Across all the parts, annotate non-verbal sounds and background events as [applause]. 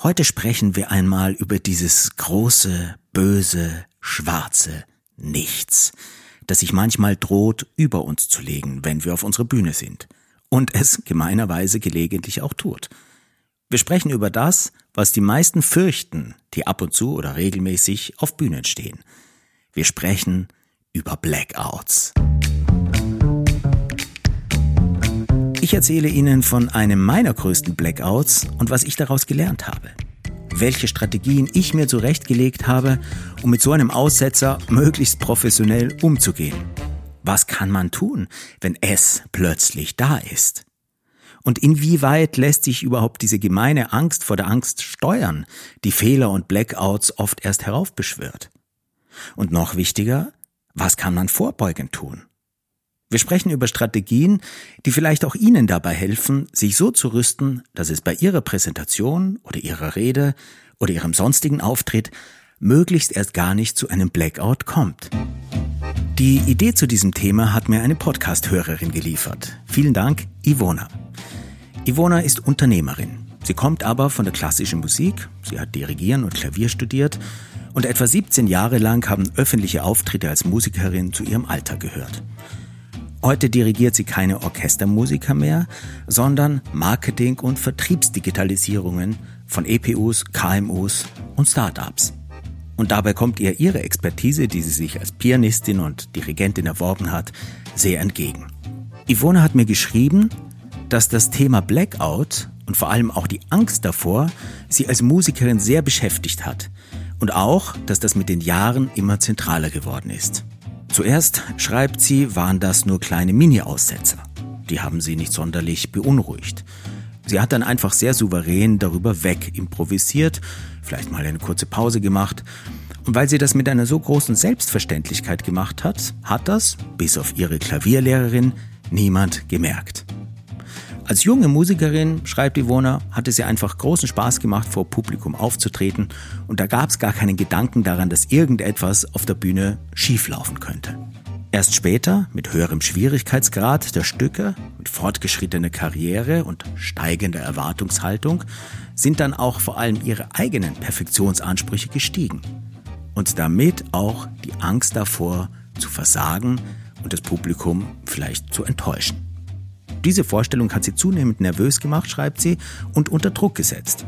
Heute sprechen wir einmal über dieses große, böse, schwarze Nichts, das sich manchmal droht, über uns zu legen, wenn wir auf unserer Bühne sind. Und es gemeinerweise gelegentlich auch tut. Wir sprechen über das, was die meisten fürchten, die ab und zu oder regelmäßig auf Bühnen stehen. Wir sprechen über Blackouts. Ich erzähle Ihnen von einem meiner größten Blackouts und was ich daraus gelernt habe. Welche Strategien ich mir zurechtgelegt habe, um mit so einem Aussetzer möglichst professionell umzugehen. Was kann man tun, wenn es plötzlich da ist? Und inwieweit lässt sich überhaupt diese gemeine Angst vor der Angst steuern, die Fehler und Blackouts oft erst heraufbeschwört? Und noch wichtiger, was kann man vorbeugend tun? Wir sprechen über Strategien, die vielleicht auch Ihnen dabei helfen, sich so zu rüsten, dass es bei Ihrer Präsentation oder Ihrer Rede oder Ihrem sonstigen Auftritt möglichst erst gar nicht zu einem Blackout kommt. Die Idee zu diesem Thema hat mir eine Podcast-Hörerin geliefert. Vielen Dank, Ivona. Ivona ist Unternehmerin. Sie kommt aber von der klassischen Musik, sie hat Dirigieren und Klavier studiert und etwa 17 Jahre lang haben öffentliche Auftritte als Musikerin zu ihrem Alter gehört. Heute dirigiert sie keine Orchestermusiker mehr, sondern Marketing- und Vertriebsdigitalisierungen von EPUs, KMUs und Startups. Und dabei kommt ihr ihre Expertise, die sie sich als Pianistin und Dirigentin erworben hat, sehr entgegen. Yvonne hat mir geschrieben, dass das Thema Blackout und vor allem auch die Angst davor sie als Musikerin sehr beschäftigt hat und auch, dass das mit den Jahren immer zentraler geworden ist. Zuerst, schreibt sie, waren das nur kleine Mini-Aussetzer. Die haben sie nicht sonderlich beunruhigt. Sie hat dann einfach sehr souverän darüber weg improvisiert, vielleicht mal eine kurze Pause gemacht. Und weil sie das mit einer so großen Selbstverständlichkeit gemacht hat, hat das, bis auf ihre Klavierlehrerin, niemand gemerkt. Als junge Musikerin, schreibt Ivona, hatte sie einfach großen Spaß gemacht, vor Publikum aufzutreten und da gab es gar keinen Gedanken daran, dass irgendetwas auf der Bühne schieflaufen könnte. Erst später, mit höherem Schwierigkeitsgrad der Stücke, mit fortgeschrittener Karriere und steigender Erwartungshaltung, sind dann auch vor allem ihre eigenen Perfektionsansprüche gestiegen. Und damit auch die Angst davor, zu versagen und das Publikum vielleicht zu enttäuschen. Diese Vorstellung hat sie zunehmend nervös gemacht, schreibt sie, und unter Druck gesetzt.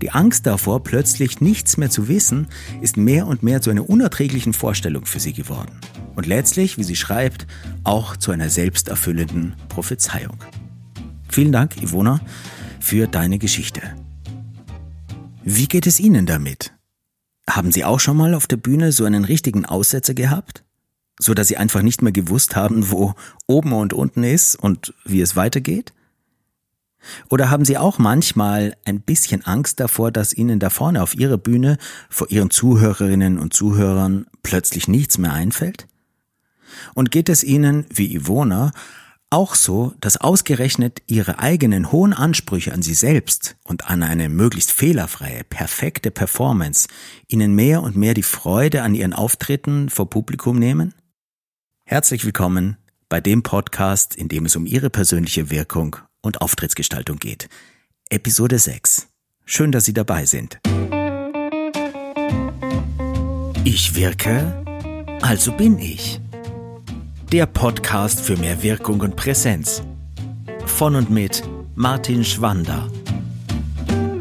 Die Angst davor, plötzlich nichts mehr zu wissen, ist mehr und mehr zu einer unerträglichen Vorstellung für sie geworden. Und letztlich, wie sie schreibt, auch zu einer selbsterfüllenden Prophezeiung. Vielen Dank, Ivona, für deine Geschichte. Wie geht es Ihnen damit? Haben Sie auch schon mal auf der Bühne so einen richtigen Aussetzer gehabt? So dass sie einfach nicht mehr gewusst haben, wo oben und unten ist und wie es weitergeht? Oder haben Sie auch manchmal ein bisschen Angst davor, dass Ihnen da vorne auf Ihrer Bühne vor Ihren Zuhörerinnen und Zuhörern plötzlich nichts mehr einfällt? Und geht es Ihnen, wie Ivona, auch so, dass ausgerechnet Ihre eigenen hohen Ansprüche an Sie selbst und an eine möglichst fehlerfreie, perfekte Performance Ihnen mehr und mehr die Freude an Ihren Auftritten vor Publikum nehmen? Herzlich willkommen bei dem Podcast, in dem es um Ihre persönliche Wirkung und Auftrittsgestaltung geht. Episode 6. Schön, dass Sie dabei sind. Ich wirke, also bin ich. Der Podcast für mehr Wirkung und Präsenz. Von und mit Martin Schwander.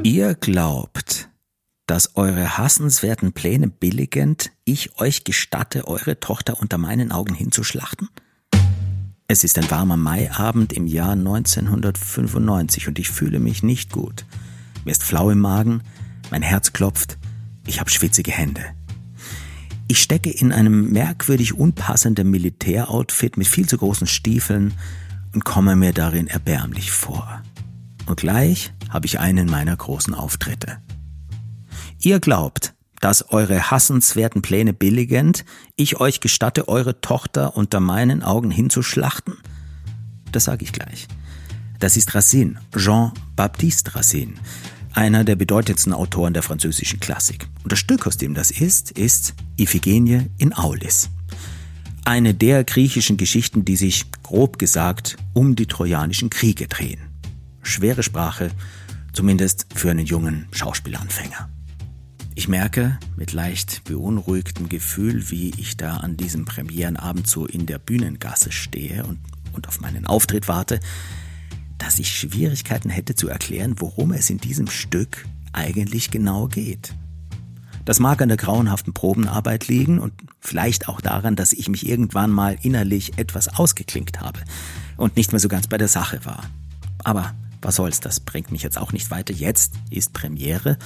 Ihr glaubt, dass eure hassenswerten Pläne billigend ich euch gestatte, eure Tochter unter meinen Augen hinzuschlachten? Es ist ein warmer Maiabend im Jahr 1995 und ich fühle mich nicht gut. Mir ist flau im Magen, mein Herz klopft, ich habe schwitzige Hände. Ich stecke in einem merkwürdig unpassenden Militäroutfit mit viel zu großen Stiefeln und komme mir darin erbärmlich vor. Und gleich habe ich einen meiner großen Auftritte. Ihr glaubt, dass eure hassenswerten Pläne billigend ich euch gestatte, eure Tochter unter meinen Augen hinzuschlachten? Das sage ich gleich. Das ist Racine, Jean-Baptiste Racine, einer der bedeutendsten Autoren der französischen Klassik. Und das Stück, aus dem das ist, ist Iphigenie in Aulis. Eine der griechischen Geschichten, die sich, grob gesagt, um die trojanischen Kriege drehen. Schwere Sprache, Zumindest für einen jungen Schauspielanfänger. Ich merke mit leicht beunruhigtem Gefühl, wie ich da an diesem Premierenabend so in der Bühnengasse stehe und, und auf meinen Auftritt warte, dass ich Schwierigkeiten hätte zu erklären, worum es in diesem Stück eigentlich genau geht. Das mag an der grauenhaften Probenarbeit liegen und vielleicht auch daran, dass ich mich irgendwann mal innerlich etwas ausgeklinkt habe und nicht mehr so ganz bei der Sache war. Aber was soll's, das bringt mich jetzt auch nicht weiter. Jetzt ist Premiere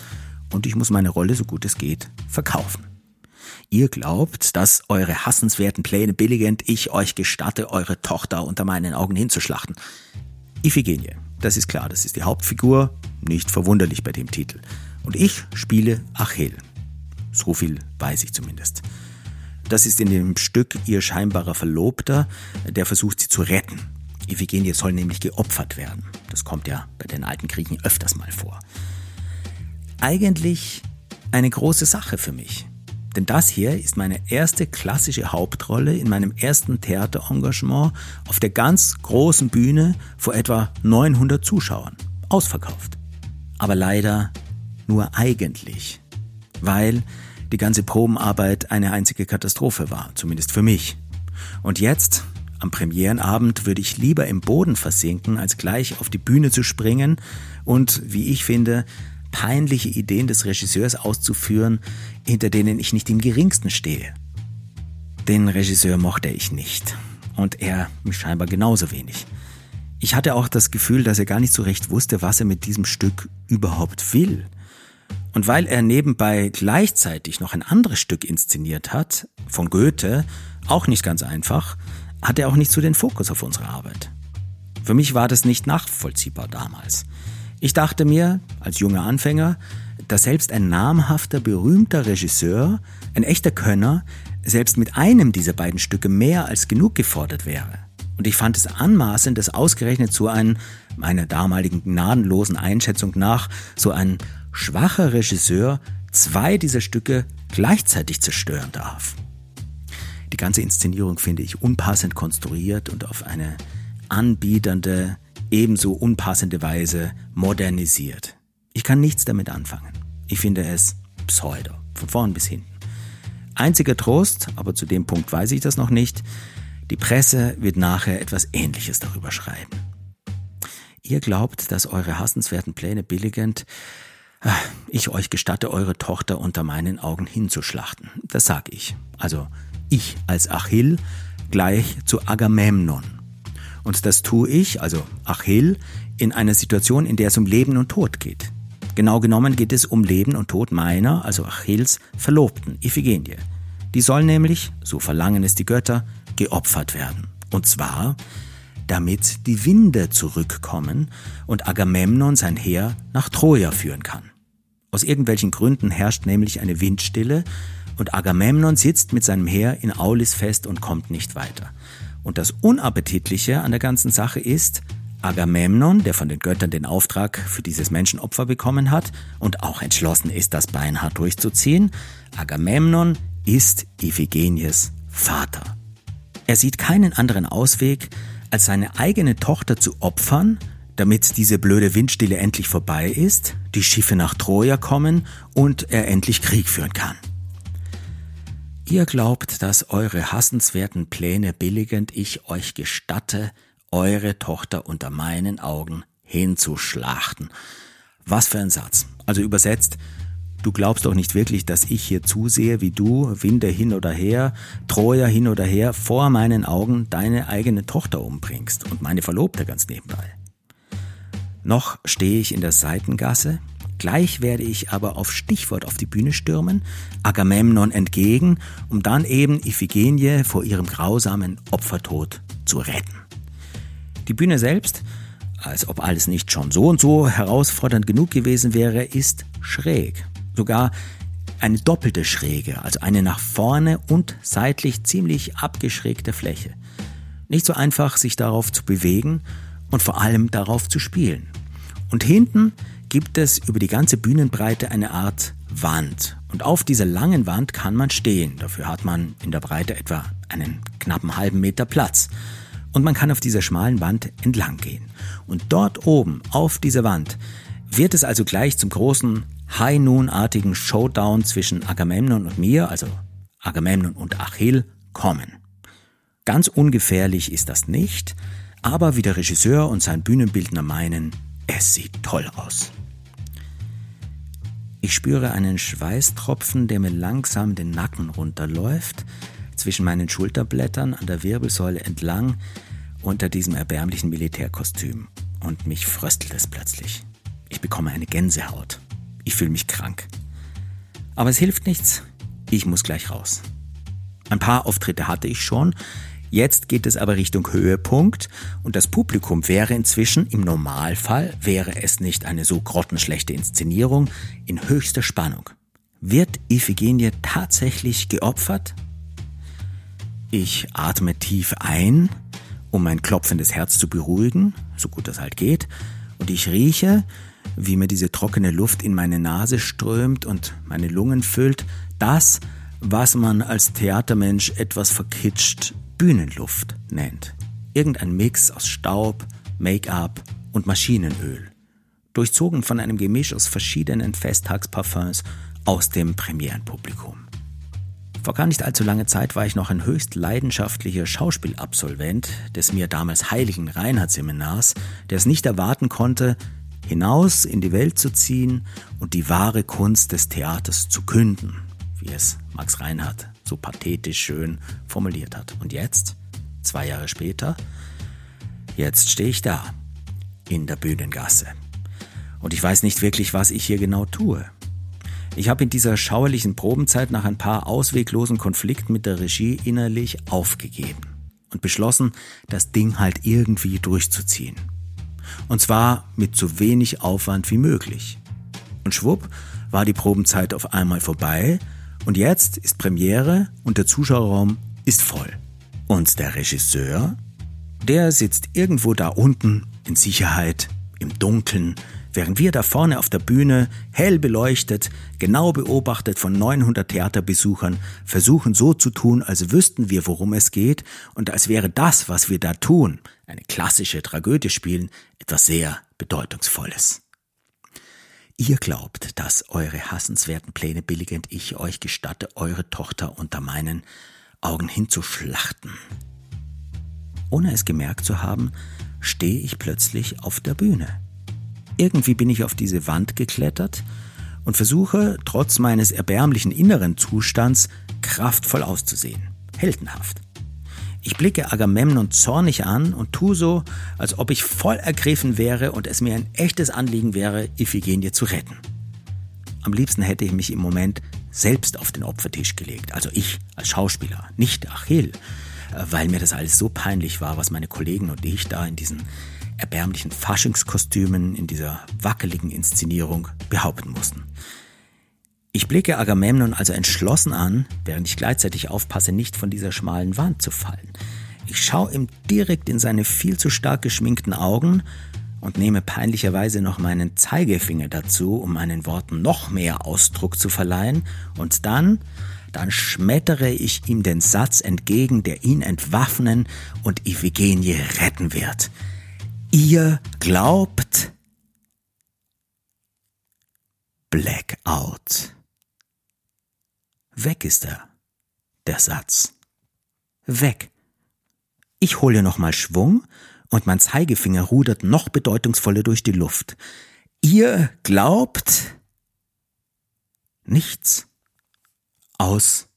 und ich muss meine Rolle, so gut es geht, verkaufen. Ihr glaubt, dass eure hassenswerten Pläne billigend ich euch gestatte, eure Tochter unter meinen Augen hinzuschlachten. Iphigenie, das ist klar, das ist die Hauptfigur, nicht verwunderlich bei dem Titel. Und ich spiele Achill. So viel weiß ich zumindest. Das ist in dem Stück ihr scheinbarer Verlobter, der versucht sie zu retten. Iphigenie soll nämlich geopfert werden. Das kommt ja bei den alten Griechen öfters mal vor eigentlich eine große Sache für mich. Denn das hier ist meine erste klassische Hauptrolle in meinem ersten Theaterengagement auf der ganz großen Bühne vor etwa 900 Zuschauern. Ausverkauft. Aber leider nur eigentlich. Weil die ganze Probenarbeit eine einzige Katastrophe war, zumindest für mich. Und jetzt, am Premierenabend, würde ich lieber im Boden versinken, als gleich auf die Bühne zu springen und, wie ich finde, peinliche Ideen des Regisseurs auszuführen, hinter denen ich nicht im geringsten stehe. Den Regisseur mochte ich nicht und er mich scheinbar genauso wenig. Ich hatte auch das Gefühl, dass er gar nicht so recht wusste, was er mit diesem Stück überhaupt will. Und weil er nebenbei gleichzeitig noch ein anderes Stück inszeniert hat, von Goethe, auch nicht ganz einfach, hat er auch nicht so den Fokus auf unsere Arbeit. Für mich war das nicht nachvollziehbar damals. Ich dachte mir, als junger Anfänger, dass selbst ein namhafter, berühmter Regisseur, ein echter Könner, selbst mit einem dieser beiden Stücke mehr als genug gefordert wäre. Und ich fand es anmaßend, dass ausgerechnet so ein, meiner damaligen gnadenlosen Einschätzung nach, so ein schwacher Regisseur zwei dieser Stücke gleichzeitig zerstören darf. Die ganze Inszenierung finde ich unpassend konstruiert und auf eine anbiedernde, ebenso unpassende Weise modernisiert. Ich kann nichts damit anfangen. Ich finde es pseudo, von vorn bis hinten. Einziger Trost, aber zu dem Punkt weiß ich das noch nicht, die Presse wird nachher etwas Ähnliches darüber schreiben. Ihr glaubt, dass eure hassenswerten Pläne billigend, ah, ich euch gestatte, eure Tochter unter meinen Augen hinzuschlachten. Das sag ich. Also ich als Achill gleich zu Agamemnon. Und das tue ich, also Achill, in einer Situation, in der es um Leben und Tod geht. Genau genommen geht es um Leben und Tod meiner, also Achilles, Verlobten, Iphigenie. Die soll nämlich, so verlangen es die Götter, geopfert werden. Und zwar, damit die Winde zurückkommen und Agamemnon sein Heer nach Troja führen kann. Aus irgendwelchen Gründen herrscht nämlich eine Windstille und Agamemnon sitzt mit seinem Heer in Aulis fest und kommt nicht weiter. Und das Unappetitliche an der ganzen Sache ist, Agamemnon, der von den Göttern den Auftrag für dieses Menschenopfer bekommen hat und auch entschlossen ist, das beinhart durchzuziehen, Agamemnon ist Iphigenies Vater. Er sieht keinen anderen Ausweg, als seine eigene Tochter zu opfern, damit diese blöde Windstille endlich vorbei ist, die Schiffe nach Troja kommen und er endlich Krieg führen kann. Ihr glaubt, dass eure hassenswerten Pläne billigend ich euch gestatte, eure Tochter unter meinen Augen hinzuschlachten. Was für ein Satz. Also übersetzt, du glaubst doch nicht wirklich, dass ich hier zusehe, wie du, Winde hin oder her, Troja hin oder her, vor meinen Augen deine eigene Tochter umbringst und meine Verlobte ganz nebenbei. Noch stehe ich in der Seitengasse, Gleich werde ich aber auf Stichwort auf die Bühne stürmen, Agamemnon entgegen, um dann eben Iphigenie vor ihrem grausamen Opfertod zu retten. Die Bühne selbst, als ob alles nicht schon so und so herausfordernd genug gewesen wäre, ist schräg. Sogar eine doppelte Schräge, also eine nach vorne und seitlich ziemlich abgeschrägte Fläche. Nicht so einfach, sich darauf zu bewegen und vor allem darauf zu spielen. Und hinten gibt es über die ganze Bühnenbreite eine Art Wand. Und auf dieser langen Wand kann man stehen. Dafür hat man in der Breite etwa einen knappen halben Meter Platz. Und man kann auf dieser schmalen Wand entlang gehen. Und dort oben auf dieser Wand Wird es also gleich zum großen High-Noon-artigen Showdown zwischen Agamemnon und mir, also Agamemnon und Achill, kommen? Ganz ungefährlich ist das nicht, aber wie der Regisseur und sein Bühnenbildner meinen, es sieht toll aus. Ich spüre einen Schweißtropfen, der mir langsam den Nacken runterläuft, zwischen meinen Schulterblättern an der Wirbelsäule entlang unter diesem erbärmlichen Militärkostüm. Und mich fröstelt es plötzlich. Ich bekomme eine Gänsehaut. Ich fühle mich krank. Aber es hilft nichts. Ich muss gleich raus. Ein paar Auftritte hatte ich schon. Jetzt geht es aber Richtung Höhepunkt und das Publikum wäre inzwischen im Normalfall, wäre es nicht eine so grottenschlechte Inszenierung, in höchster Spannung. Wird Iphigenie tatsächlich geopfert? Ich atme tief ein, um mein klopfendes Herz zu beruhigen, so gut das halt geht, und ich rieche, wie mir diese trockene Luft in meine Nase strömt und meine Lungen füllt, das, was man als Theatermensch etwas verkitscht Bühnenluft nennt. Irgendein Mix aus Staub, Make-up und Maschinenöl. Durchzogen von einem Gemisch aus verschiedenen Festtagsparfums aus dem Premierenpublikum. Vor gar nicht allzu langer Zeit war ich noch ein höchst leidenschaftlicher Schauspielabsolvent des mir damals heiligen Reinhardt-Seminars, der es nicht erwarten konnte, hinaus in die Welt zu ziehen und die wahre Kunst des Theaters zu künden, wie es Max Reinhardt so pathetisch schön formuliert hat. Und jetzt, zwei Jahre später, jetzt stehe ich da, in der Bühnengasse. Und ich weiß nicht wirklich, was ich hier genau tue. Ich habe in dieser schauerlichen Probenzeit nach ein paar ausweglosen Konflikten mit der Regie innerlich aufgegeben und beschlossen, das Ding halt irgendwie durchzuziehen. Und zwar mit so wenig Aufwand wie möglich. Und schwupp war die Probenzeit auf einmal vorbei und jetzt ist Premiere und der Zuschauerraum ist voll. Und der Regisseur, der sitzt irgendwo da unten in Sicherheit, im Dunkeln, während wir da vorne auf der Bühne, hell beleuchtet, genau beobachtet von 900 Theaterbesuchern, versuchen so zu tun, als wüssten wir, worum es geht und als wäre das, was wir da tun, eine klassische Tragödie spielen, etwas sehr Bedeutungsvolles. Ihr glaubt, dass eure hassenswerten Pläne billigend ich euch gestatte, eure Tochter unter meinen Augen hinzuschlachten. Ohne es gemerkt zu haben, stehe ich plötzlich auf der Bühne. Irgendwie bin ich auf diese Wand geklettert und versuche, trotz meines erbärmlichen inneren Zustands, kraftvoll auszusehen, heldenhaft. Ich blicke Agamemnon zornig an und tu so, als ob ich voll ergriffen wäre und es mir ein echtes Anliegen wäre, Iphigenie zu retten. Am liebsten hätte ich mich im Moment selbst auf den Opfertisch gelegt, also ich als Schauspieler, nicht Achill, weil mir das alles so peinlich war, was meine Kollegen und ich da in diesen erbärmlichen Faschingskostümen, in dieser wackeligen Inszenierung behaupten mussten. Ich blicke Agamemnon also entschlossen an, während ich gleichzeitig aufpasse, nicht von dieser schmalen Wand zu fallen. Ich schaue ihm direkt in seine viel zu stark geschminkten Augen und nehme peinlicherweise noch meinen Zeigefinger dazu, um meinen Worten noch mehr Ausdruck zu verleihen, und dann, dann schmettere ich ihm den Satz entgegen, der ihn entwaffnen und Iphigenie retten wird. Ihr glaubt Blackout. Weg ist er, der Satz. Weg. Ich hole nochmal Schwung und mein Zeigefinger rudert noch bedeutungsvoller durch die Luft. Ihr glaubt nichts. Aus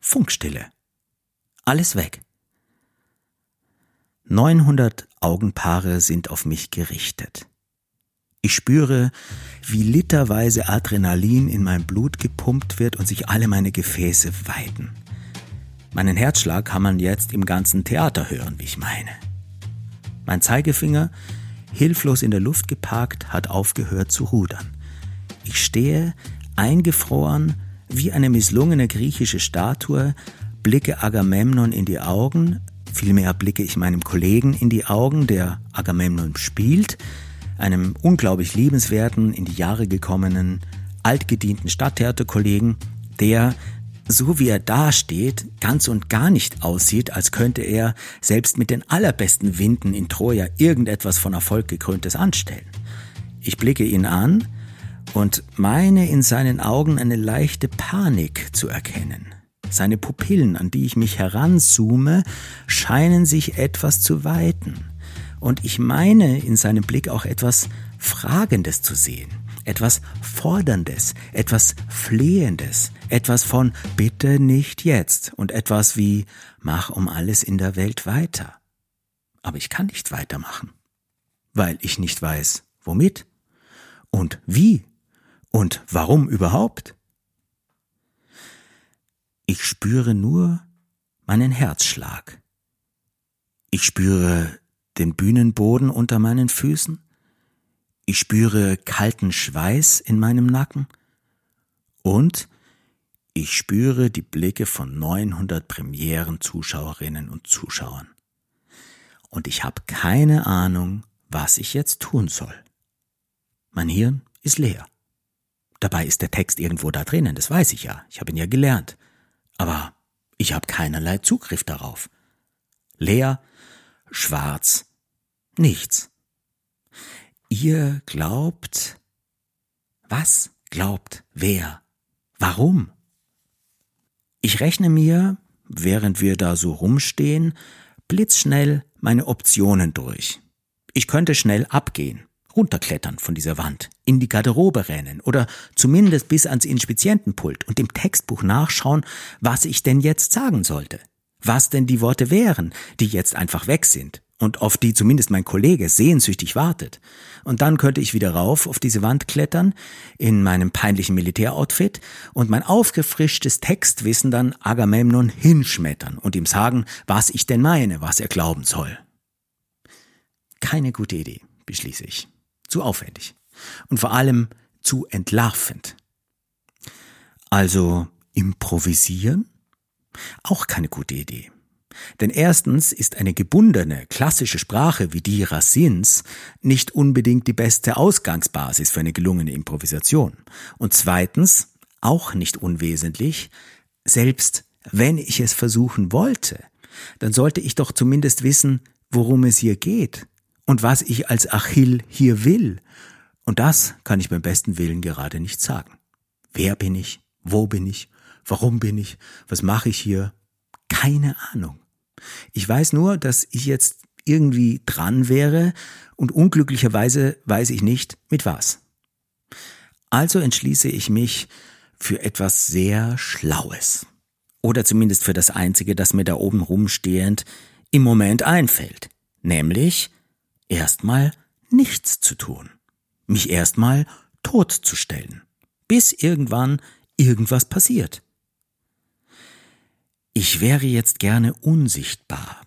Funkstille. Alles weg. 900 Augenpaare sind auf mich gerichtet. Ich spüre, wie literweise Adrenalin in mein Blut gepumpt wird und sich alle meine Gefäße weiten. Meinen Herzschlag kann man jetzt im ganzen Theater hören, wie ich meine. Mein Zeigefinger, hilflos in der Luft geparkt, hat aufgehört zu rudern. Ich stehe, eingefroren, wie eine misslungene griechische Statue, blicke Agamemnon in die Augen, vielmehr blicke ich meinem Kollegen in die Augen, der Agamemnon spielt, einem unglaublich liebenswerten, in die Jahre gekommenen, altgedienten Stadttheaterkollegen, der, so wie er dasteht, ganz und gar nicht aussieht, als könnte er selbst mit den allerbesten Winden in Troja irgendetwas von Erfolg gekröntes anstellen. Ich blicke ihn an und meine in seinen Augen eine leichte Panik zu erkennen. Seine Pupillen, an die ich mich heranzoome, scheinen sich etwas zu weiten. Und ich meine in seinem Blick auch etwas Fragendes zu sehen, etwas Forderndes, etwas Flehendes, etwas von bitte nicht jetzt und etwas wie mach um alles in der Welt weiter. Aber ich kann nicht weitermachen, weil ich nicht weiß, womit und wie und warum überhaupt. Ich spüre nur meinen Herzschlag. Ich spüre den Bühnenboden unter meinen Füßen. Ich spüre kalten Schweiß in meinem Nacken. Und ich spüre die Blicke von 900 Premieren-Zuschauerinnen und Zuschauern. Und ich habe keine Ahnung, was ich jetzt tun soll. Mein Hirn ist leer. Dabei ist der Text irgendwo da drinnen, das weiß ich ja. Ich habe ihn ja gelernt. Aber ich habe keinerlei Zugriff darauf. Leer, schwarz, nichts. Ihr glaubt. Was glaubt wer? Warum? Ich rechne mir, während wir da so rumstehen, blitzschnell meine Optionen durch. Ich könnte schnell abgehen, runterklettern von dieser Wand, in die Garderobe rennen oder zumindest bis ans Inspizientenpult und dem Textbuch nachschauen, was ich denn jetzt sagen sollte. Was denn die Worte wären, die jetzt einfach weg sind und auf die zumindest mein Kollege sehnsüchtig wartet. Und dann könnte ich wieder rauf auf diese Wand klettern, in meinem peinlichen Militäroutfit und mein aufgefrischtes Textwissen dann Agamemnon hinschmettern und ihm sagen, was ich denn meine, was er glauben soll. Keine gute Idee, beschließe ich. Zu aufwendig. Und vor allem zu entlarvend. Also improvisieren? Auch keine gute Idee. Denn erstens ist eine gebundene, klassische Sprache wie die Racines nicht unbedingt die beste Ausgangsbasis für eine gelungene Improvisation. Und zweitens, auch nicht unwesentlich, selbst wenn ich es versuchen wollte, dann sollte ich doch zumindest wissen, worum es hier geht und was ich als Achill hier will. Und das kann ich beim besten Willen gerade nicht sagen. Wer bin ich? Wo bin ich? Warum bin ich? Was mache ich hier? Keine Ahnung. Ich weiß nur, dass ich jetzt irgendwie dran wäre und unglücklicherweise weiß ich nicht mit was. Also entschließe ich mich für etwas sehr Schlaues. Oder zumindest für das Einzige, das mir da oben rumstehend im Moment einfällt. Nämlich erstmal nichts zu tun. Mich erstmal totzustellen. Bis irgendwann irgendwas passiert. Ich wäre jetzt gerne unsichtbar.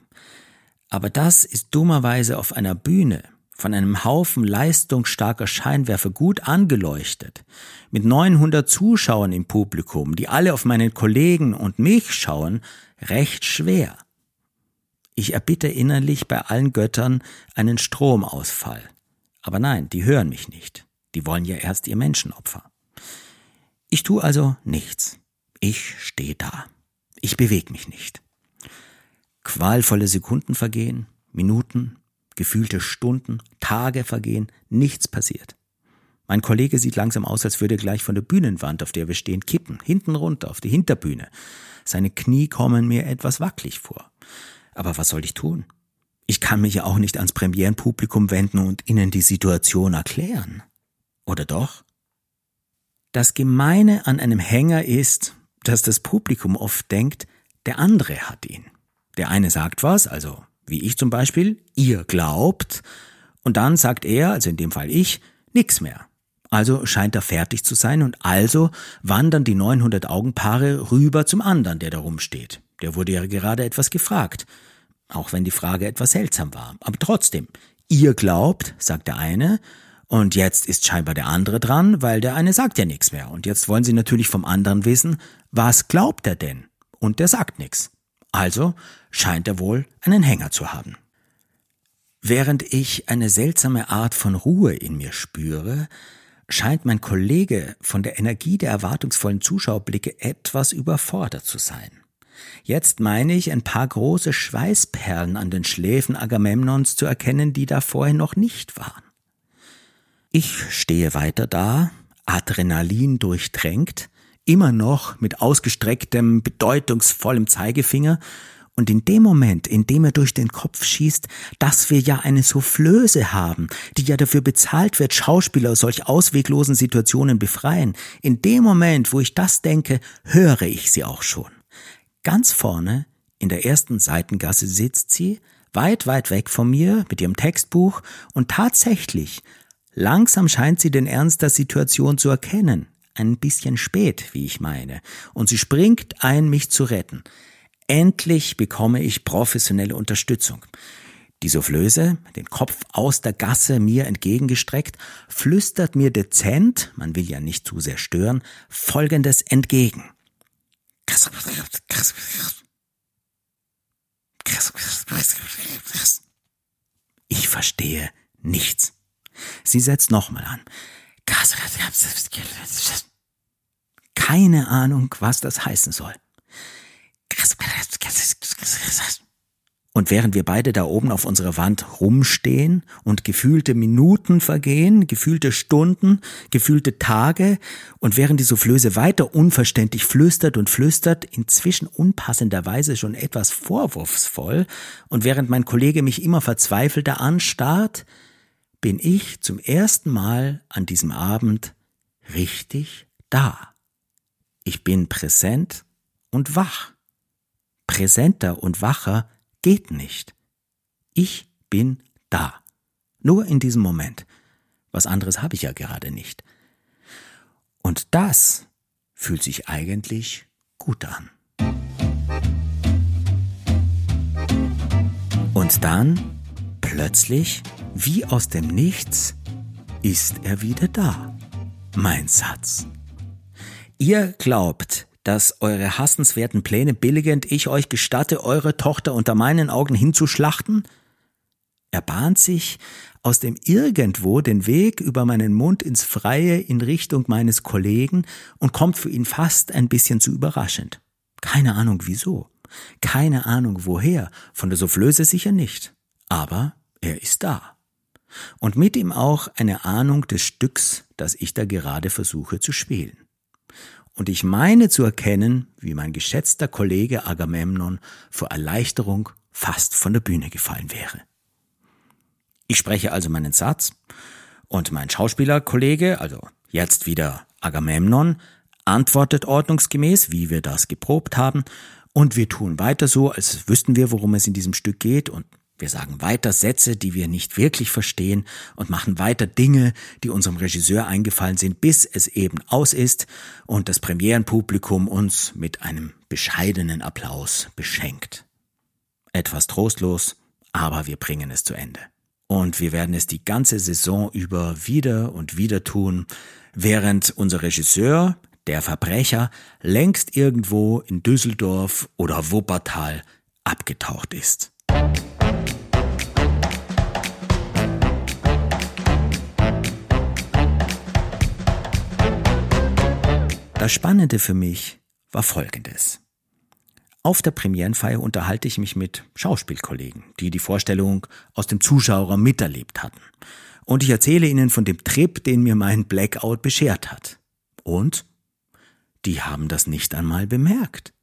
Aber das ist dummerweise auf einer Bühne, von einem Haufen leistungsstarker Scheinwerfer gut angeleuchtet, mit 900 Zuschauern im Publikum, die alle auf meinen Kollegen und mich schauen, recht schwer. Ich erbitte innerlich bei allen Göttern einen Stromausfall. Aber nein, die hören mich nicht. Die wollen ja erst ihr Menschenopfer. Ich tue also nichts. Ich stehe da. Ich bewege mich nicht. Qualvolle Sekunden vergehen, Minuten, gefühlte Stunden, Tage vergehen, nichts passiert. Mein Kollege sieht langsam aus, als würde er gleich von der Bühnenwand, auf der wir stehen, kippen, hinten runter auf die Hinterbühne. Seine Knie kommen mir etwas wackelig vor. Aber was soll ich tun? Ich kann mich ja auch nicht ans Premierenpublikum wenden und ihnen die Situation erklären. Oder doch? Das Gemeine an einem Hänger ist, dass das Publikum oft denkt, der andere hat ihn. Der eine sagt was, also wie ich zum Beispiel, ihr glaubt, und dann sagt er, also in dem Fall ich, nix mehr. Also scheint er fertig zu sein und also wandern die 900 Augenpaare rüber zum anderen, der da rumsteht. Der wurde ja gerade etwas gefragt. Auch wenn die Frage etwas seltsam war. Aber trotzdem, ihr glaubt, sagt der eine, und jetzt ist scheinbar der andere dran, weil der eine sagt ja nichts mehr. Und jetzt wollen sie natürlich vom anderen wissen, was glaubt er denn? Und der sagt nichts. Also scheint er wohl einen Hänger zu haben. Während ich eine seltsame Art von Ruhe in mir spüre, scheint mein Kollege von der Energie der erwartungsvollen Zuschauerblicke etwas überfordert zu sein. Jetzt meine ich ein paar große Schweißperlen an den Schläfen Agamemnons zu erkennen, die da vorher noch nicht waren. Ich stehe weiter da, Adrenalin durchtränkt, immer noch mit ausgestrecktem, bedeutungsvollem Zeigefinger und in dem Moment, in dem er durch den Kopf schießt, dass wir ja eine Soufflöse haben, die ja dafür bezahlt wird, Schauspieler aus solch ausweglosen Situationen befreien, in dem Moment, wo ich das denke, höre ich sie auch schon. Ganz vorne, in der ersten Seitengasse sitzt sie, weit, weit weg von mir, mit ihrem Textbuch, und tatsächlich, langsam scheint sie den Ernst der Situation zu erkennen. Ein bisschen spät, wie ich meine, und sie springt ein, mich zu retten. Endlich bekomme ich professionelle Unterstützung. Die Soufflöse, den Kopf aus der Gasse mir entgegengestreckt, flüstert mir dezent, man will ja nicht zu sehr stören, folgendes entgegen. Ich verstehe nichts. Sie setzt nochmal an. Keine Ahnung, was das heißen soll. Und während wir beide da oben auf unserer Wand rumstehen und gefühlte Minuten vergehen, gefühlte Stunden, gefühlte Tage und während die Soufflöse weiter unverständlich flüstert und flüstert, inzwischen unpassenderweise schon etwas vorwurfsvoll und während mein Kollege mich immer verzweifelter anstarrt, bin ich zum ersten Mal an diesem Abend richtig da. Ich bin präsent und wach. Präsenter und wacher geht nicht. Ich bin da. Nur in diesem Moment. Was anderes habe ich ja gerade nicht. Und das fühlt sich eigentlich gut an. Und dann, plötzlich, wie aus dem Nichts, ist er wieder da. Mein Satz. Ihr glaubt, dass eure hassenswerten Pläne billigend ich euch gestatte, eure Tochter unter meinen Augen hinzuschlachten? Er bahnt sich aus dem Irgendwo den Weg über meinen Mund ins Freie in Richtung meines Kollegen und kommt für ihn fast ein bisschen zu überraschend. Keine Ahnung wieso. Keine Ahnung woher. Von der Soufflöse sicher nicht. Aber er ist da. Und mit ihm auch eine Ahnung des Stücks, das ich da gerade versuche zu spielen. Und ich meine zu erkennen, wie mein geschätzter Kollege Agamemnon vor Erleichterung fast von der Bühne gefallen wäre. Ich spreche also meinen Satz und mein Schauspielerkollege, also jetzt wieder Agamemnon, antwortet ordnungsgemäß, wie wir das geprobt haben, und wir tun weiter so, als wüssten wir, worum es in diesem Stück geht. Und wir sagen weiter Sätze, die wir nicht wirklich verstehen und machen weiter Dinge, die unserem Regisseur eingefallen sind, bis es eben aus ist und das Premierenpublikum uns mit einem bescheidenen Applaus beschenkt. Etwas trostlos, aber wir bringen es zu Ende. Und wir werden es die ganze Saison über wieder und wieder tun, während unser Regisseur, der Verbrecher, längst irgendwo in Düsseldorf oder Wuppertal abgetaucht ist. Das Spannende für mich war Folgendes. Auf der Premierenfeier unterhalte ich mich mit Schauspielkollegen, die die Vorstellung aus dem Zuschauer miterlebt hatten. Und ich erzähle ihnen von dem Trip, den mir mein Blackout beschert hat. Und die haben das nicht einmal bemerkt.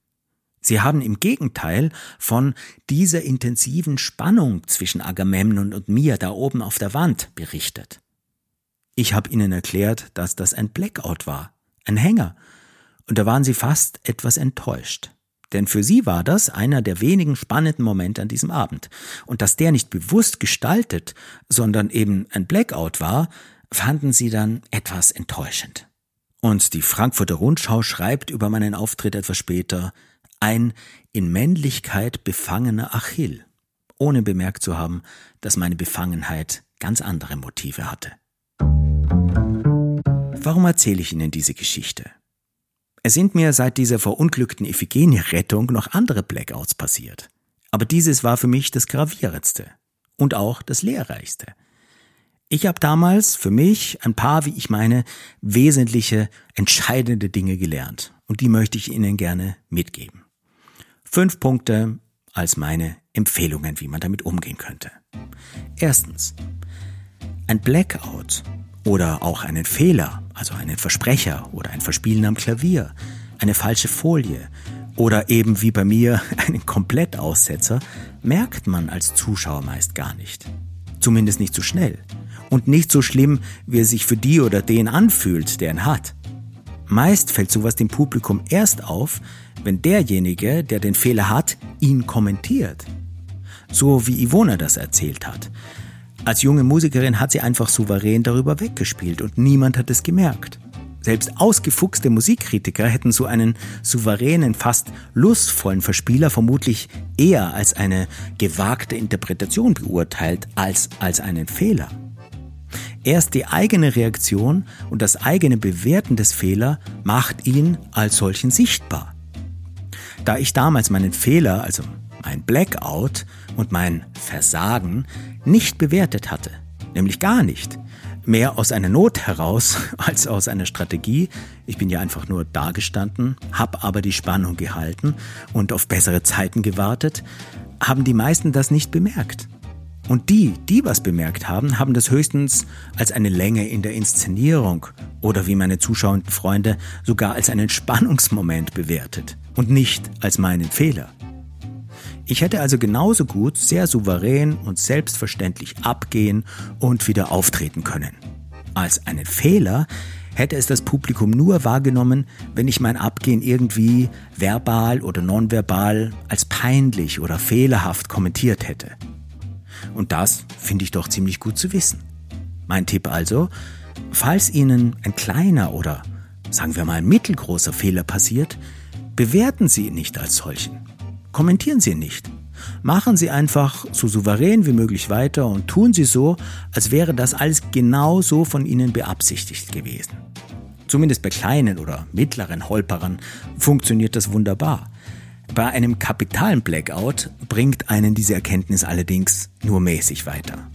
Sie haben im Gegenteil von dieser intensiven Spannung zwischen Agamemnon und mir da oben auf der Wand berichtet. Ich habe ihnen erklärt, dass das ein Blackout war, ein Hänger, und da waren sie fast etwas enttäuscht. Denn für sie war das einer der wenigen spannenden Momente an diesem Abend. Und dass der nicht bewusst gestaltet, sondern eben ein Blackout war, fanden sie dann etwas enttäuschend. Und die Frankfurter Rundschau schreibt über meinen Auftritt etwas später, ein in Männlichkeit befangener Achill, ohne bemerkt zu haben, dass meine Befangenheit ganz andere Motive hatte. Warum erzähle ich Ihnen diese Geschichte? Es sind mir seit dieser verunglückten Iphigenie-Rettung noch andere Blackouts passiert. Aber dieses war für mich das gravierendste und auch das lehrreichste. Ich habe damals für mich ein paar, wie ich meine, wesentliche, entscheidende Dinge gelernt. Und die möchte ich Ihnen gerne mitgeben. Fünf Punkte als meine Empfehlungen, wie man damit umgehen könnte. Erstens. Ein Blackout Oder auch einen Fehler, also einen Versprecher oder ein Verspielen am Klavier, eine falsche Folie oder eben wie bei mir [laughs] einen Komplettaussetzer, merkt man als Zuschauer meist gar nicht. Zumindest nicht so schnell. Und nicht so schlimm, wie es sich für die oder den anfühlt, der ihn hat. Meist fällt sowas dem Publikum erst auf, wenn derjenige, der den Fehler hat, ihn kommentiert. So wie Ivona das erzählt hat. Als junge Musikerin hat sie einfach souverän darüber weggespielt und niemand hat es gemerkt. Selbst ausgefuchste Musikkritiker hätten so einen souveränen, fast lustvollen Verspieler vermutlich eher als eine gewagte Interpretation beurteilt als als einen Fehler. Erst die eigene Reaktion und das eigene Bewerten des Fehler macht ihn als solchen sichtbar. Da ich damals meinen Fehler, also mein Blackout und mein Versagen nicht bewertet hatte, nämlich gar nicht, mehr aus einer Not heraus [laughs] als aus einer Strategie. Ich bin ja einfach nur dagestanden, habe aber die Spannung gehalten und auf bessere Zeiten gewartet, haben die meisten das nicht bemerkt. Und die, die was bemerkt haben, haben das höchstens als eine Länge in der Inszenierung oder wie meine zuschauenden Freunde sogar als einen Spannungsmoment bewertet und nicht als meinen Fehler. Ich hätte also genauso gut sehr souverän und selbstverständlich abgehen und wieder auftreten können. Als einen Fehler hätte es das Publikum nur wahrgenommen, wenn ich mein Abgehen irgendwie verbal oder nonverbal als peinlich oder fehlerhaft kommentiert hätte. Und das finde ich doch ziemlich gut zu wissen. Mein Tipp also, falls Ihnen ein kleiner oder sagen wir mal mittelgroßer Fehler passiert, bewerten Sie ihn nicht als solchen. Kommentieren Sie nicht. Machen Sie einfach so souverän wie möglich weiter und tun Sie so, als wäre das alles genau so von Ihnen beabsichtigt gewesen. Zumindest bei kleinen oder mittleren Holperern funktioniert das wunderbar. Bei einem kapitalen Blackout bringt einen diese Erkenntnis allerdings nur mäßig weiter.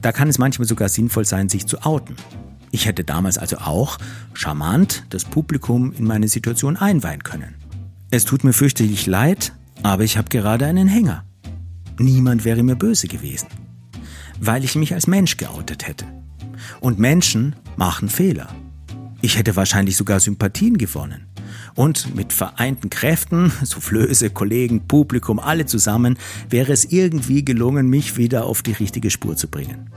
Da kann es manchmal sogar sinnvoll sein, sich zu outen. Ich hätte damals also auch charmant das Publikum in meine Situation einweihen können. Es tut mir fürchterlich leid, aber ich habe gerade einen Hänger. Niemand wäre mir böse gewesen, weil ich mich als Mensch geoutet hätte. Und Menschen machen Fehler. Ich hätte wahrscheinlich sogar Sympathien gewonnen. Und mit vereinten Kräften, [laughs] Soufflöse, Kollegen, Publikum, alle zusammen, wäre es irgendwie gelungen, mich wieder auf die richtige Spur zu bringen.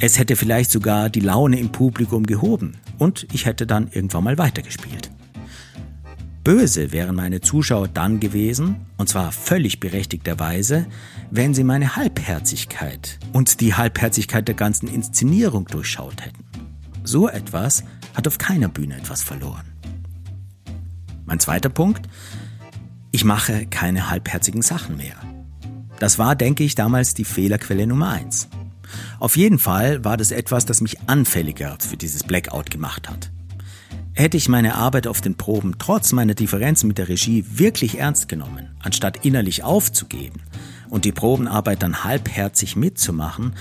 Es hätte vielleicht sogar die Laune im Publikum gehoben und ich hätte dann irgendwann mal weitergespielt. Böse wären meine Zuschauer dann gewesen, und zwar völlig berechtigterweise, wenn sie meine Halbherzigkeit und die Halbherzigkeit der ganzen Inszenierung durchschaut hätten. So etwas hat auf keiner Bühne etwas verloren. Mein zweiter Punkt, ich mache keine halbherzigen Sachen mehr. Das war, denke ich, damals die Fehlerquelle Nummer eins. Auf jeden Fall war das etwas, das mich anfälliger für dieses Blackout gemacht hat. Hätte ich meine Arbeit auf den Proben trotz meiner Differenz mit der Regie wirklich ernst genommen, anstatt innerlich aufzugeben und die Probenarbeit dann halbherzig mitzumachen,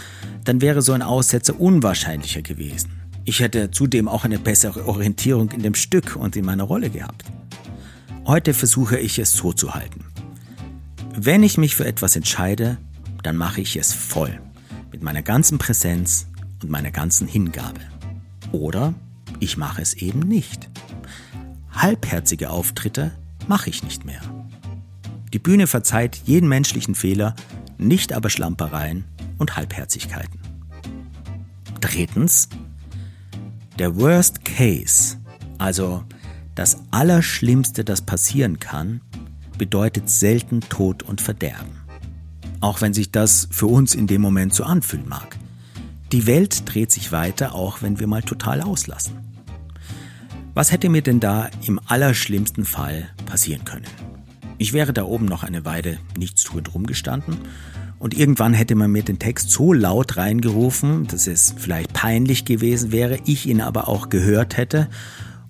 dann wäre so ein Aussetzer unwahrscheinlicher gewesen. Ich hätte zudem auch eine bessere Orientierung in dem Stück und in meiner Rolle gehabt. Heute versuche ich es so zu halten. Wenn ich mich für etwas entscheide, dann mache ich es voll, mit meiner ganzen Präsenz und meiner ganzen Hingabe. Oder ich mache es eben nicht. Halbherzige Auftritte mache ich nicht mehr. Die Bühne verzeiht jeden menschlichen Fehler, nicht aber Schlampereien und Halbherzigkeiten. Drittens, der Worst Case, also das Allerschlimmste, das passieren kann, bedeutet selten Tod und Verderben. Auch wenn sich das für uns in dem Moment so anfühlen mag. Die Welt dreht sich weiter, auch wenn wir mal total auslassen. Was hätte mir denn da im allerschlimmsten Fall passieren können? Ich wäre da oben noch eine Weile nichtstuend rumgestanden und irgendwann hätte man mir den Text so laut reingerufen, dass es vielleicht peinlich gewesen wäre, ich ihn aber auch gehört hätte.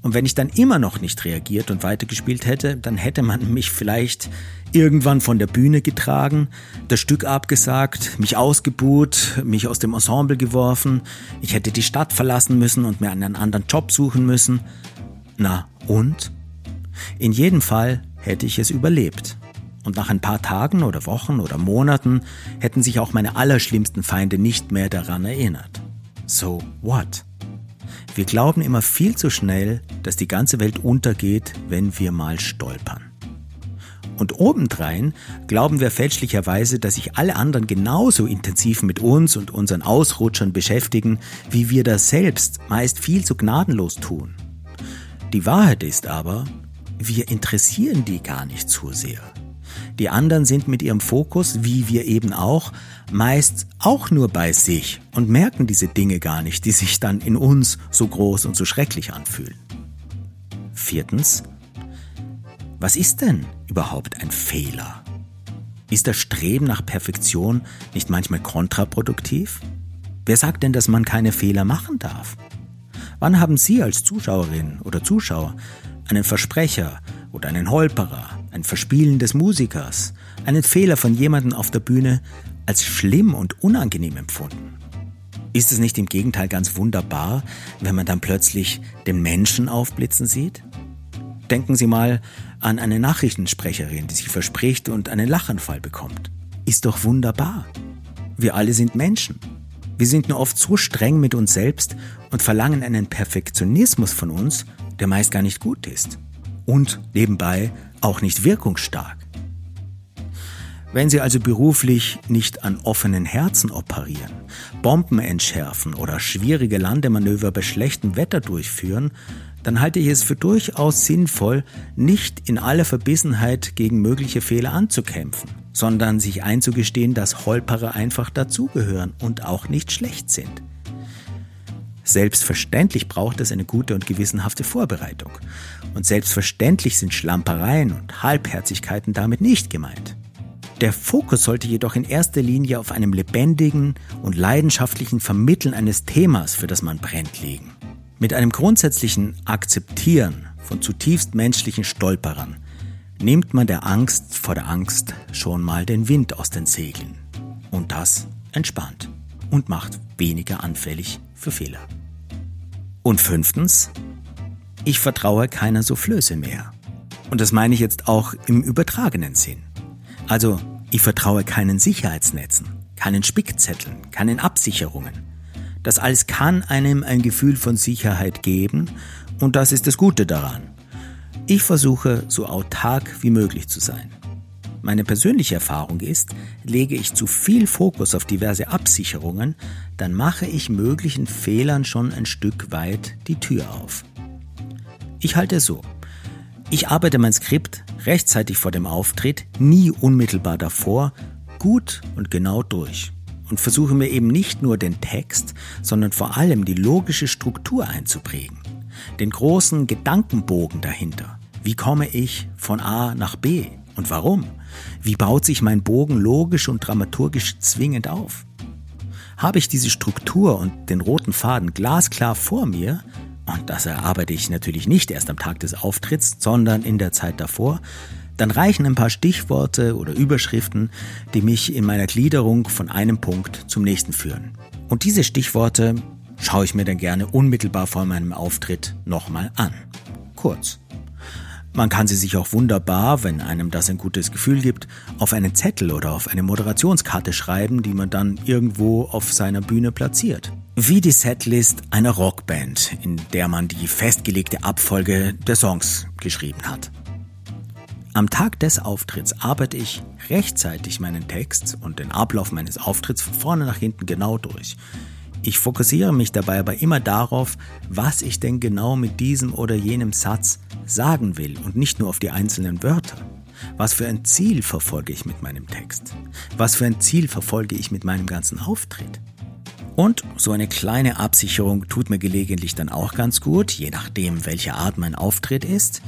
Und wenn ich dann immer noch nicht reagiert und weitergespielt hätte, dann hätte man mich vielleicht irgendwann von der Bühne getragen, das Stück abgesagt, mich ausgebuht, mich aus dem Ensemble geworfen, ich hätte die Stadt verlassen müssen und mir einen anderen Job suchen müssen. Na und? In jedem Fall hätte ich es überlebt. Und nach ein paar Tagen oder Wochen oder Monaten hätten sich auch meine allerschlimmsten Feinde nicht mehr daran erinnert. So what? Wir glauben immer viel zu schnell, dass die ganze Welt untergeht, wenn wir mal stolpern. Und obendrein glauben wir fälschlicherweise, dass sich alle anderen genauso intensiv mit uns und unseren Ausrutschern beschäftigen, wie wir das selbst meist viel zu gnadenlos tun. Die Wahrheit ist aber, wir interessieren die gar nicht so sehr. Die anderen sind mit ihrem Fokus, wie wir eben auch, meist auch nur bei sich und merken diese Dinge gar nicht, die sich dann in uns so groß und so schrecklich anfühlen. Viertens, was ist denn überhaupt ein Fehler? Ist das Streben nach Perfektion nicht manchmal kontraproduktiv? Wer sagt denn, dass man keine Fehler machen darf? Wann haben Sie als Zuschauerin oder Zuschauer einen Versprecher oder einen Holperer, ein Verspielen des Musikers, einen Fehler von jemandem auf der Bühne als schlimm und unangenehm empfunden? Ist es nicht im Gegenteil ganz wunderbar, wenn man dann plötzlich den Menschen aufblitzen sieht? Denken Sie mal an eine Nachrichtensprecherin, die sich verspricht und einen Lachanfall bekommt. Ist doch wunderbar. Wir alle sind Menschen. Wir sind nur oft so streng mit uns selbst und verlangen einen Perfektionismus von uns, der meist gar nicht gut ist. Und nebenbei auch nicht wirkungsstark. Wenn Sie also beruflich nicht an offenen Herzen operieren, Bomben entschärfen oder schwierige Landemanöver bei schlechtem Wetter durchführen, dann halte ich es für durchaus sinnvoll, nicht in aller Verbissenheit gegen mögliche Fehler anzukämpfen, sondern sich einzugestehen, dass Holperer einfach dazugehören und auch nicht schlecht sind. Selbstverständlich braucht es eine gute und gewissenhafte Vorbereitung. Und selbstverständlich sind Schlampereien und Halbherzigkeiten damit nicht gemeint. Der Fokus sollte jedoch in erster Linie auf einem lebendigen und leidenschaftlichen Vermitteln eines Themas, für das man brennt, liegen. Mit einem grundsätzlichen Akzeptieren von zutiefst menschlichen Stolperern nimmt man der Angst vor der Angst schon mal den Wind aus den Segeln. Und das entspannt und macht weniger anfällig für Fehler. Und fünftens, ich vertraue keiner Soufflöse mehr. Und das meine ich jetzt auch im übertragenen Sinn. Also ich vertraue keinen Sicherheitsnetzen, keinen Spickzetteln, keinen Absicherungen. Das alles kann einem ein Gefühl von Sicherheit geben und das ist das Gute daran. Ich versuche so autark wie möglich zu sein. Meine persönliche Erfahrung ist, lege ich zu viel Fokus auf diverse Absicherungen, dann mache ich möglichen Fehlern schon ein Stück weit die Tür auf. Ich halte es so. Ich arbeite mein Skript rechtzeitig vor dem Auftritt, nie unmittelbar davor, gut und genau durch und versuche mir eben nicht nur den Text, sondern vor allem die logische Struktur einzuprägen. Den großen Gedankenbogen dahinter. Wie komme ich von A nach B und warum? Wie baut sich mein Bogen logisch und dramaturgisch zwingend auf? Habe ich diese Struktur und den roten Faden glasklar vor mir, und das erarbeite ich natürlich nicht erst am Tag des Auftritts, sondern in der Zeit davor, dann reichen ein paar Stichworte oder Überschriften, die mich in meiner Gliederung von einem Punkt zum nächsten führen. Und diese Stichworte schaue ich mir dann gerne unmittelbar vor meinem Auftritt nochmal an. Kurz. Man kann sie sich auch wunderbar, wenn einem das ein gutes Gefühl gibt, auf einen Zettel oder auf eine Moderationskarte schreiben, die man dann irgendwo auf seiner Bühne platziert. Wie die Setlist einer Rockband, in der man die festgelegte Abfolge der Songs geschrieben hat. Am Tag des Auftritts arbeite ich rechtzeitig meinen Text und den Ablauf meines Auftritts von vorne nach hinten genau durch. Ich fokussiere mich dabei aber immer darauf, was ich denn genau mit diesem oder jenem Satz sagen will und nicht nur auf die einzelnen Wörter. Was für ein Ziel verfolge ich mit meinem Text? Was für ein Ziel verfolge ich mit meinem ganzen Auftritt? Und so eine kleine Absicherung tut mir gelegentlich dann auch ganz gut, je nachdem, welche Art mein Auftritt ist.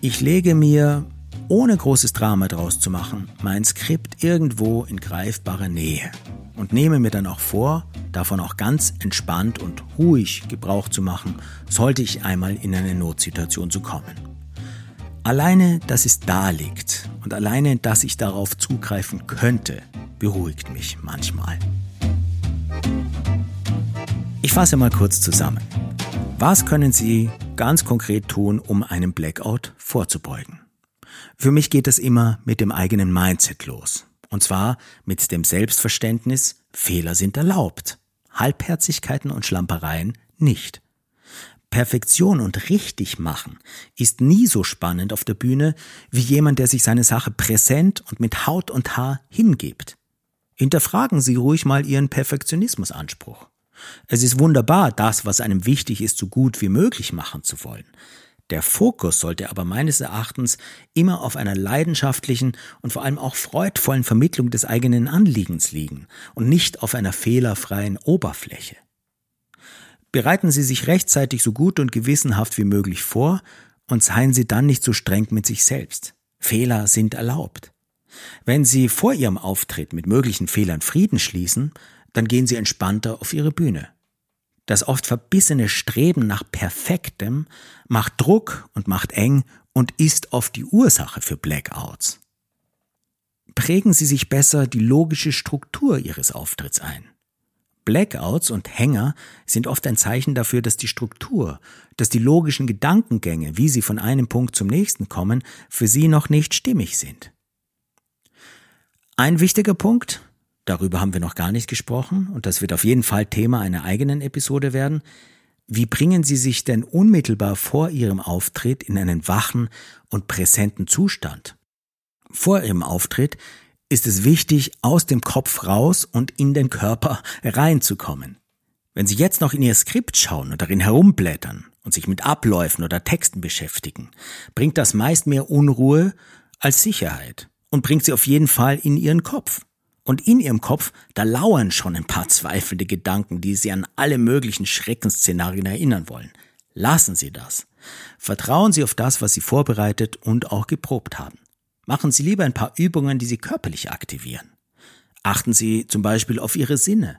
Ich lege mir, ohne großes Drama draus zu machen, mein Skript irgendwo in greifbarer Nähe und nehme mir dann auch vor, davon auch ganz entspannt und ruhig Gebrauch zu machen, sollte ich einmal in eine Notsituation zu kommen. Alleine, dass es da liegt und alleine, dass ich darauf zugreifen könnte, beruhigt mich manchmal. Ich fasse mal kurz zusammen. Was können Sie ganz konkret tun, um einem Blackout vorzubeugen? Für mich geht es immer mit dem eigenen Mindset los. Und zwar mit dem Selbstverständnis, Fehler sind erlaubt, Halbherzigkeiten und Schlampereien nicht. Perfektion und richtig machen ist nie so spannend auf der Bühne wie jemand, der sich seine Sache präsent und mit Haut und Haar hingibt. Hinterfragen Sie ruhig mal Ihren Perfektionismusanspruch. Es ist wunderbar, das, was einem wichtig ist, so gut wie möglich machen zu wollen. Der Fokus sollte aber meines Erachtens immer auf einer leidenschaftlichen und vor allem auch freudvollen Vermittlung des eigenen Anliegens liegen und nicht auf einer fehlerfreien Oberfläche. Bereiten Sie sich rechtzeitig so gut und gewissenhaft wie möglich vor und seien Sie dann nicht so streng mit sich selbst. Fehler sind erlaubt. Wenn Sie vor Ihrem Auftritt mit möglichen Fehlern Frieden schließen, dann gehen Sie entspannter auf Ihre Bühne. Das oft verbissene Streben nach Perfektem macht Druck und macht eng und ist oft die Ursache für Blackouts. Prägen Sie sich besser die logische Struktur Ihres Auftritts ein. Blackouts und Hänger sind oft ein Zeichen dafür, dass die Struktur, dass die logischen Gedankengänge, wie sie von einem Punkt zum nächsten kommen, für Sie noch nicht stimmig sind. Ein wichtiger Punkt, darüber haben wir noch gar nicht gesprochen, und das wird auf jeden Fall Thema einer eigenen Episode werden, wie bringen Sie sich denn unmittelbar vor Ihrem Auftritt in einen wachen und präsenten Zustand? Vor Ihrem Auftritt ist es wichtig, aus dem Kopf raus und in den Körper reinzukommen. Wenn Sie jetzt noch in Ihr Skript schauen und darin herumblättern und sich mit Abläufen oder Texten beschäftigen, bringt das meist mehr Unruhe als Sicherheit und bringt Sie auf jeden Fall in Ihren Kopf. Und in ihrem Kopf, da lauern schon ein paar zweifelnde Gedanken, die sie an alle möglichen Schreckensszenarien erinnern wollen. Lassen Sie das. Vertrauen Sie auf das, was Sie vorbereitet und auch geprobt haben. Machen Sie lieber ein paar Übungen, die Sie körperlich aktivieren. Achten Sie zum Beispiel auf Ihre Sinne.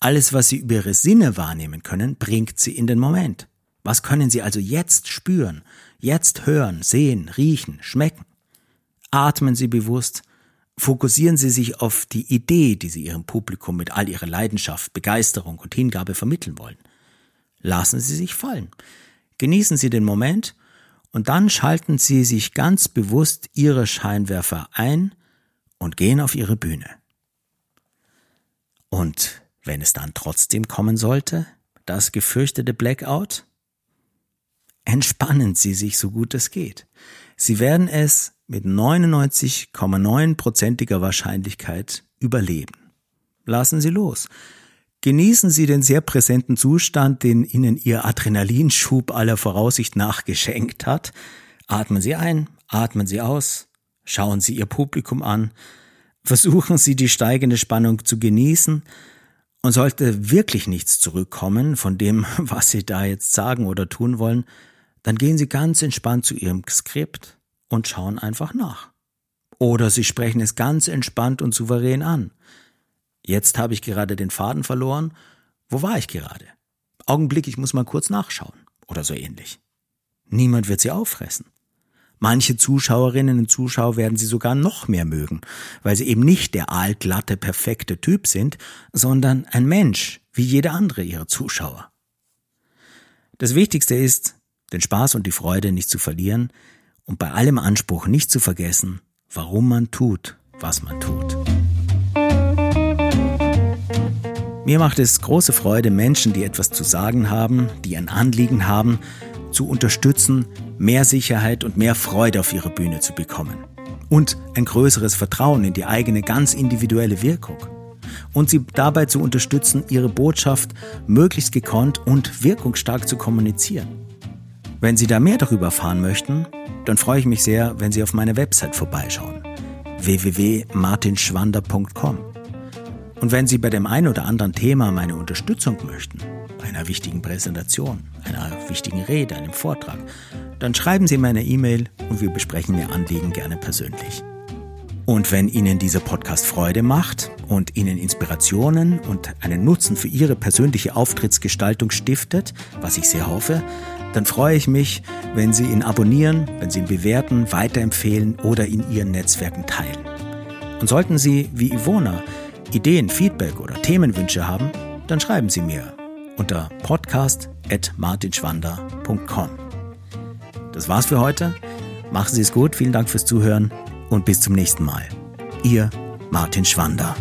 Alles, was Sie über Ihre Sinne wahrnehmen können, bringt Sie in den Moment. Was können Sie also jetzt spüren, jetzt hören, sehen, riechen, schmecken? Atmen Sie bewusst, Fokussieren Sie sich auf die Idee, die Sie Ihrem Publikum mit all Ihrer Leidenschaft, Begeisterung und Hingabe vermitteln wollen. Lassen Sie sich fallen. Genießen Sie den Moment und dann schalten Sie sich ganz bewusst Ihre Scheinwerfer ein und gehen auf Ihre Bühne. Und wenn es dann trotzdem kommen sollte, das gefürchtete Blackout, entspannen Sie sich so gut es geht. Sie werden es mit 99,9%iger Wahrscheinlichkeit überleben. Lassen Sie los. Genießen Sie den sehr präsenten Zustand, den Ihnen Ihr Adrenalinschub aller Voraussicht nach geschenkt hat. Atmen Sie ein, atmen Sie aus, schauen Sie Ihr Publikum an, versuchen Sie die steigende Spannung zu genießen und sollte wirklich nichts zurückkommen von dem, [laughs] was Sie da jetzt sagen oder tun wollen, dann gehen Sie ganz entspannt zu Ihrem Skript, und schauen einfach nach. Oder sie sprechen es ganz entspannt und souverän an. Jetzt habe ich gerade den Faden verloren. Wo war ich gerade? Augenblick, ich muss mal kurz nachschauen. Oder so ähnlich. Niemand wird sie auffressen. Manche Zuschauerinnen und Zuschauer werden sie sogar noch mehr mögen, weil sie eben nicht der aalglatte, perfekte Typ sind, sondern ein Mensch, wie jeder andere ihrer Zuschauer. Das Wichtigste ist, den Spaß und die Freude nicht zu verlieren, und bei allem Anspruch nicht zu vergessen, warum man tut, was man tut. Mir macht es große Freude, Menschen, die etwas zu sagen haben, die ein Anliegen haben, zu unterstützen, mehr Sicherheit und mehr Freude auf ihre Bühne zu bekommen. Und ein größeres Vertrauen in die eigene ganz individuelle Wirkung. Und sie dabei zu unterstützen, ihre Botschaft möglichst gekonnt und wirkungsstark zu kommunizieren. Wenn Sie da mehr darüber erfahren möchten, dann freue ich mich sehr, wenn Sie auf meine Website vorbeischauen www.martinschwander.com. Und wenn Sie bei dem einen oder anderen Thema meine Unterstützung möchten, bei einer wichtigen Präsentation, einer wichtigen Rede, einem Vortrag, dann schreiben Sie mir eine E-Mail und wir besprechen Ihr Anliegen gerne persönlich. Und wenn Ihnen dieser Podcast Freude macht und Ihnen Inspirationen und einen Nutzen für Ihre persönliche Auftrittsgestaltung stiftet, was ich sehr hoffe, dann freue ich mich, wenn Sie ihn abonnieren, wenn Sie ihn bewerten, weiterempfehlen oder in Ihren Netzwerken teilen. Und sollten Sie, wie Ivona, Ideen, Feedback oder Themenwünsche haben, dann schreiben Sie mir unter podcast.martinschwander.com. Das war's für heute. Machen Sie es gut, vielen Dank fürs Zuhören und bis zum nächsten Mal. Ihr Martin Schwander.